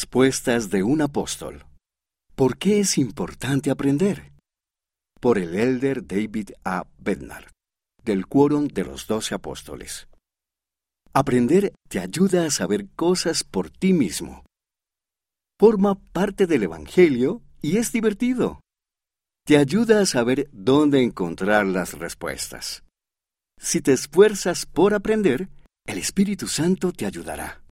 Respuestas de un apóstol. ¿Por qué es importante aprender? Por el elder David A. Bednar, del Quórum de los Doce Apóstoles. Aprender te ayuda a saber cosas por ti mismo. Forma parte del Evangelio y es divertido. Te ayuda a saber dónde encontrar las respuestas. Si te esfuerzas por aprender, el Espíritu Santo te ayudará.